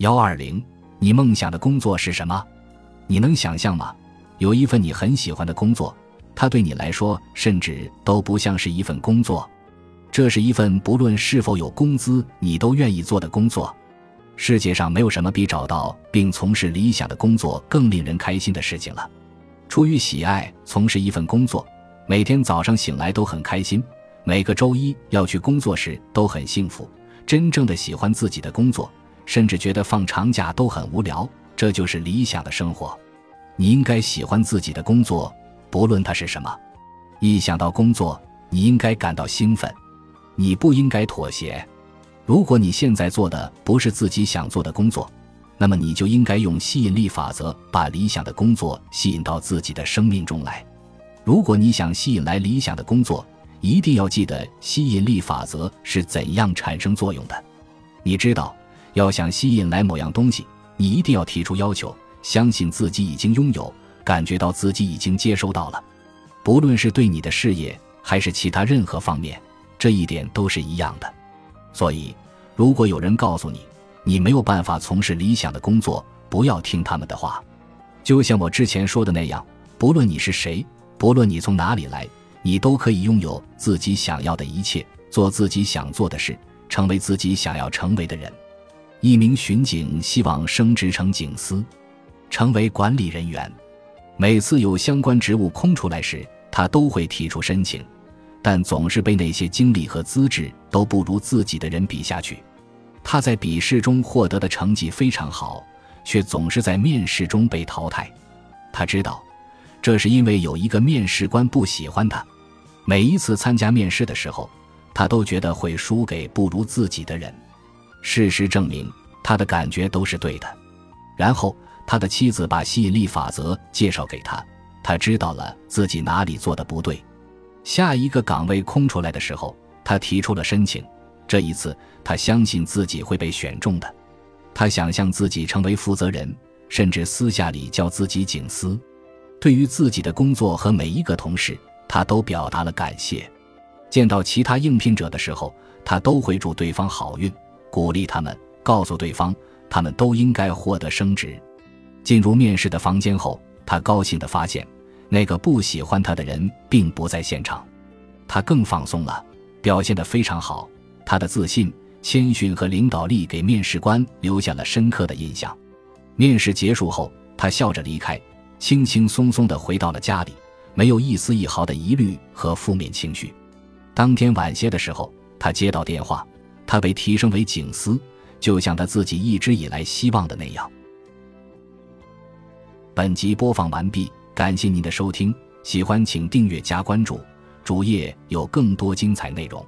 幺二零，你梦想的工作是什么？你能想象吗？有一份你很喜欢的工作，它对你来说甚至都不像是一份工作，这是一份不论是否有工资你都愿意做的工作。世界上没有什么比找到并从事理想的工作更令人开心的事情了。出于喜爱从事一份工作，每天早上醒来都很开心，每个周一要去工作时都很幸福。真正的喜欢自己的工作。甚至觉得放长假都很无聊，这就是理想的生活。你应该喜欢自己的工作，不论它是什么。一想到工作，你应该感到兴奋。你不应该妥协。如果你现在做的不是自己想做的工作，那么你就应该用吸引力法则把理想的工作吸引到自己的生命中来。如果你想吸引来理想的工作，一定要记得吸引力法则是怎样产生作用的。你知道。要想吸引来某样东西，你一定要提出要求，相信自己已经拥有，感觉到自己已经接收到了。不论是对你的事业还是其他任何方面，这一点都是一样的。所以，如果有人告诉你你没有办法从事理想的工作，不要听他们的话。就像我之前说的那样，不论你是谁，不论你从哪里来，你都可以拥有自己想要的一切，做自己想做的事，成为自己想要成为的人。一名巡警希望升职成警司，成为管理人员。每次有相关职务空出来时，他都会提出申请，但总是被那些经历和资质都不如自己的人比下去。他在笔试中获得的成绩非常好，却总是在面试中被淘汰。他知道，这是因为有一个面试官不喜欢他。每一次参加面试的时候，他都觉得会输给不如自己的人。事实证明，他的感觉都是对的。然后，他的妻子把吸引力法则介绍给他，他知道了自己哪里做的不对。下一个岗位空出来的时候，他提出了申请。这一次，他相信自己会被选中的。他想象自己成为负责人，甚至私下里叫自己警司。对于自己的工作和每一个同事，他都表达了感谢。见到其他应聘者的时候，他都会祝对方好运。鼓励他们，告诉对方，他们都应该获得升职。进入面试的房间后，他高兴地发现，那个不喜欢他的人并不在现场。他更放松了，表现得非常好。他的自信、谦逊和领导力给面试官留下了深刻的印象。面试结束后，他笑着离开，轻轻松松地回到了家里，没有一丝一毫的疑虑和负面情绪。当天晚些的时候，他接到电话。他被提升为警司，就像他自己一直以来希望的那样。本集播放完毕，感谢您的收听，喜欢请订阅加关注，主页有更多精彩内容。